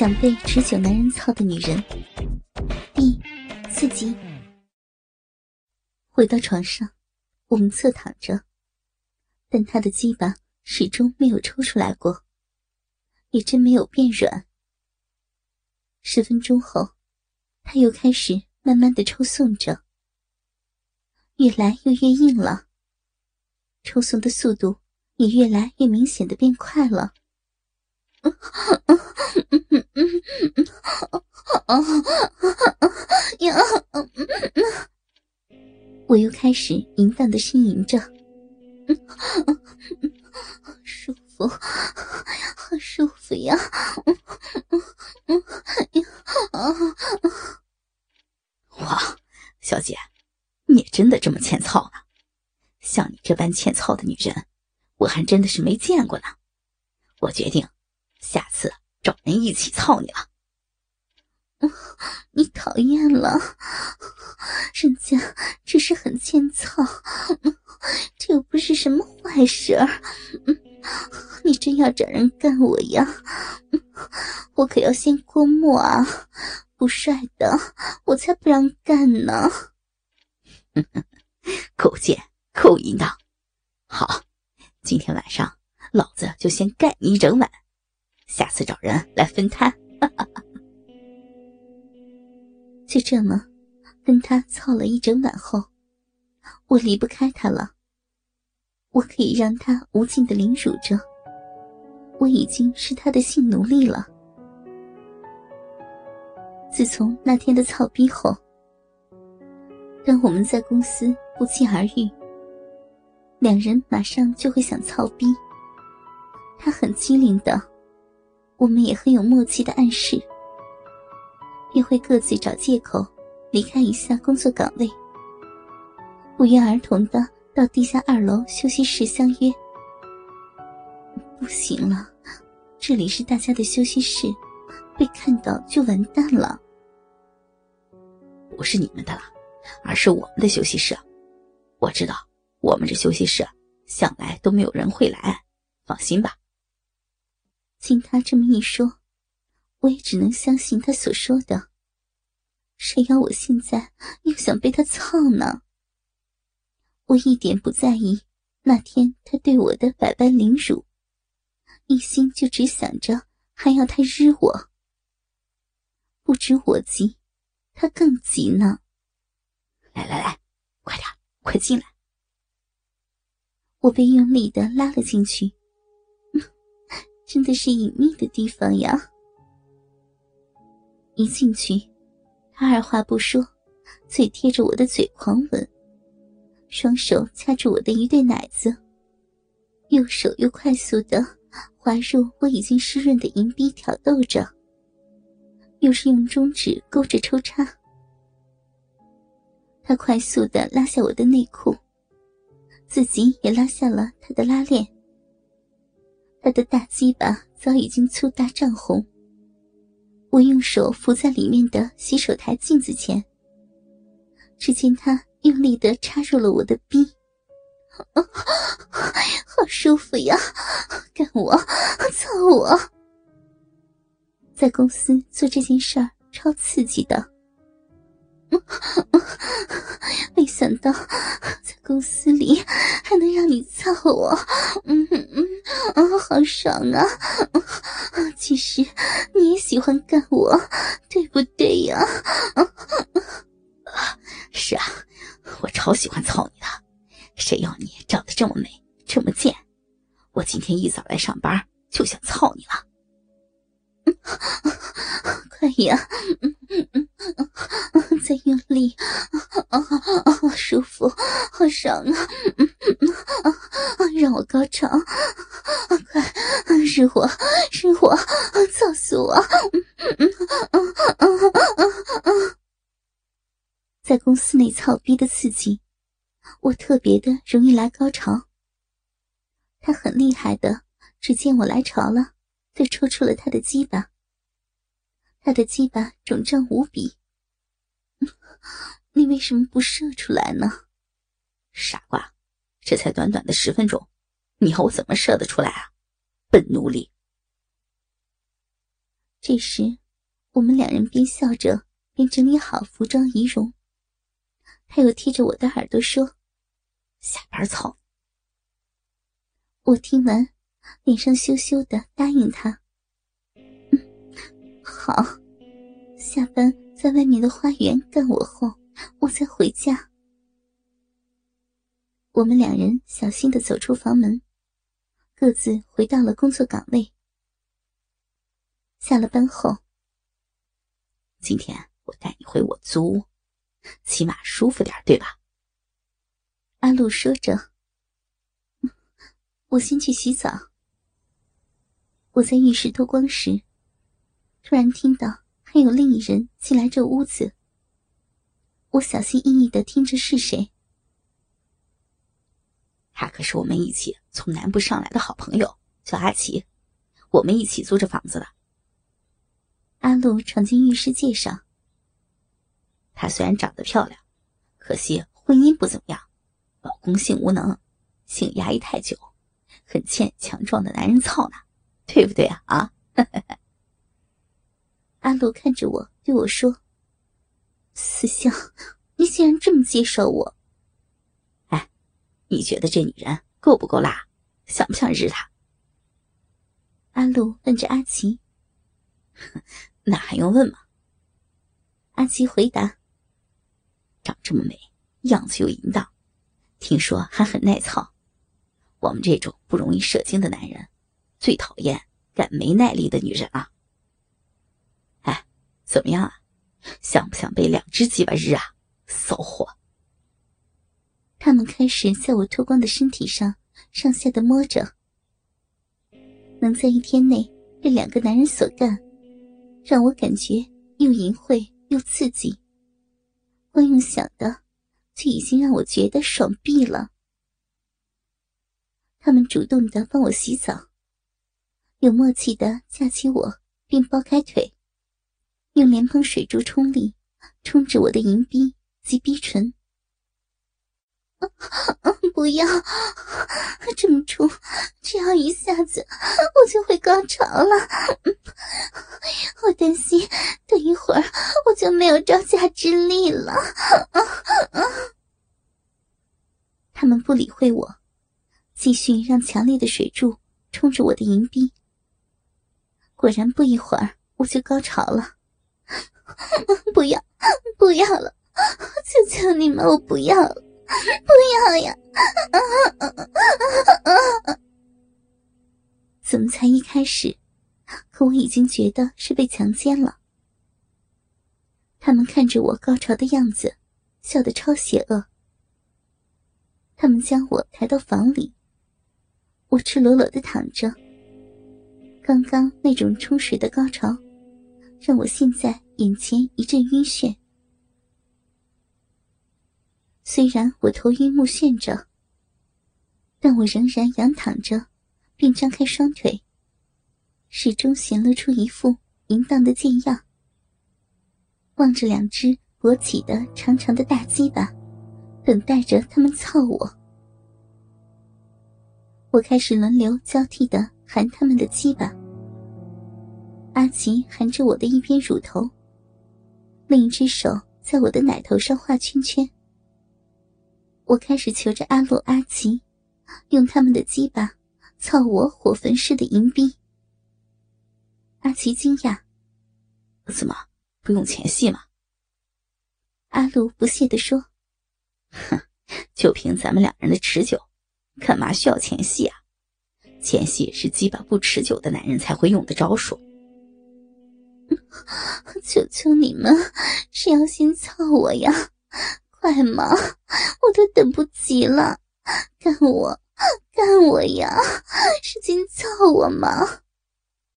想被持久男人操的女人，第四集。回到床上，我们侧躺着，但他的鸡巴始终没有抽出来过，也真没有变软。十分钟后，他又开始慢慢的抽送着，越来又越硬了，抽送的速度也越来越明显的变快了。我又开始淫荡的呻吟着，舒服，好舒服呀！哇，小姐，你真的这么欠操呢？像你这般欠操的女人，我还真的是没见过呢。我决定。下次找人一起操你了，你讨厌了，人家只是很欠操，这又不是什么坏事儿。你真要找人干我呀？我可要先过目啊！不帅的，我才不让干呢！够贱，够淫荡。好，今天晚上老子就先干你一整晚。下次找人来分摊。就这么跟他操了一整晚后，我离不开他了。我可以让他无尽的凌辱着，我已经是他的性奴隶了。自从那天的操逼后，当我们在公司不期而遇，两人马上就会想操逼。他很机灵的。我们也很有默契的暗示，便会各自找借口离开一下工作岗位，不约而同的到地下二楼休息室相约。不行了，这里是大家的休息室，被看到就完蛋了。不是你们的了，而是我们的休息室。我知道，我们这休息室向来都没有人会来，放心吧。听他这么一说，我也只能相信他所说的。谁要我现在又想被他操呢？我一点不在意那天他对我的百般凌辱，一心就只想着还要他日我。不止我急，他更急呢。来来来，快点，快进来！我被用力的拉了进去。真的是隐秘的地方呀！一进去，他二话不说，嘴贴着我的嘴狂吻，双手掐住我的一对奶子，右手又快速的滑入我已经湿润的银币，挑逗着，又是用中指勾着抽插。他快速的拉下我的内裤，自己也拉下了他的拉链。他的大鸡巴早已经粗大涨红，我用手扶在里面的洗手台镜子前，只见他用力的插入了我的逼，好舒服呀！干我，操我！在公司做这件事儿超刺激的，没想到在公司里还能让你操我，嗯嗯。啊，好爽啊！其实你也喜欢干我，对不对呀？啊是啊，我超喜欢操你的。谁要你长得这么美，这么贱？我今天一早来上班就想操你了。快呀！嗯嗯嗯嗯，再用力，好舒服，好爽啊！嗯嗯啊啊！让我高潮，是火是火，操死我！嗯嗯嗯嗯嗯嗯在公司内操逼的刺激，我特别的容易来高潮。他很厉害的，只见我来潮了，就抽出了他的鸡巴。他的鸡巴肿胀无比，你为什么不射出来呢？傻瓜，这才短短的十分钟，你要我怎么射得出来啊？笨奴隶！这时，我们两人边笑着边整理好服装仪容。他又贴着我的耳朵说：“下班操。”我听完，脸上羞羞的答应他：“嗯，好。下班在外面的花园干我后，我再回家。”我们两人小心的走出房门，各自回到了工作岗位。下了班后，今天我带你回我租屋，起码舒服点，对吧？阿路说着。我先去洗澡。我在浴室脱光时，突然听到还有另一人进来这屋子。我小心翼翼的听着是谁。他可是我们一起从南部上来的好朋友，叫阿奇，我们一起租这房子的。阿路闯进浴室介绍。她虽然长得漂亮，可惜婚姻不怎么样，老公性无能，性压抑太久，很欠强壮的男人操呢，对不对啊？啊！阿路看着我对我说：“思香，你竟然这么介绍我？你觉得这女人够不够辣？想不想日她？”阿路问着阿奇。那还用问吗？阿奇回答：“长这么美，样子又淫荡，听说还很耐操。我们这种不容易射精的男人，最讨厌干没耐力的女人啊。哎，怎么样啊？想不想被两只鸡巴日啊？骚货！”他们开始在我脱光的身体上上下的摸着，能在一天内被两个男人所干。让我感觉又淫秽又刺激，光用想的，就已经让我觉得爽毙了。他们主动的帮我洗澡，有默契的架起我，并剥开腿，用莲蓬水柱冲力，冲着我的银逼及逼唇。不要，这么冲，只要一下子我就会高潮了。我担心等一会儿我就没有招架之力了。他们不理会我，继续让强烈的水柱冲着我的银币。果然，不一会儿我就高潮了。不要，不要了！求求你们，我不要了。不要呀！怎么才一开始，可我已经觉得是被强奸了。他们看着我高潮的样子，笑得超邪恶。他们将我抬到房里，我赤裸裸的躺着。刚刚那种充实的高潮，让我现在眼前一阵晕眩。虽然我头晕目眩着，但我仍然仰躺着，并张开双腿，始终显露出一副淫荡的贱样，望着两只勃起的长长的大鸡巴，等待着他们操我。我开始轮流交替的含他们的鸡巴，阿奇含着我的一边乳头，另一只手在我的奶头上画圈圈。我开始求着阿洛、阿奇，用他们的鸡巴操我火焚式的银币。阿奇惊讶：“怎么不用前戏吗？”阿露不屑地说：“哼，就凭咱们两人的持久，干嘛需要前戏啊？前戏是鸡巴不持久的男人才会用的招数。求求你们，谁要先操我呀？”快嘛！我都等不及了，干我，干我呀！使劲操我嘛！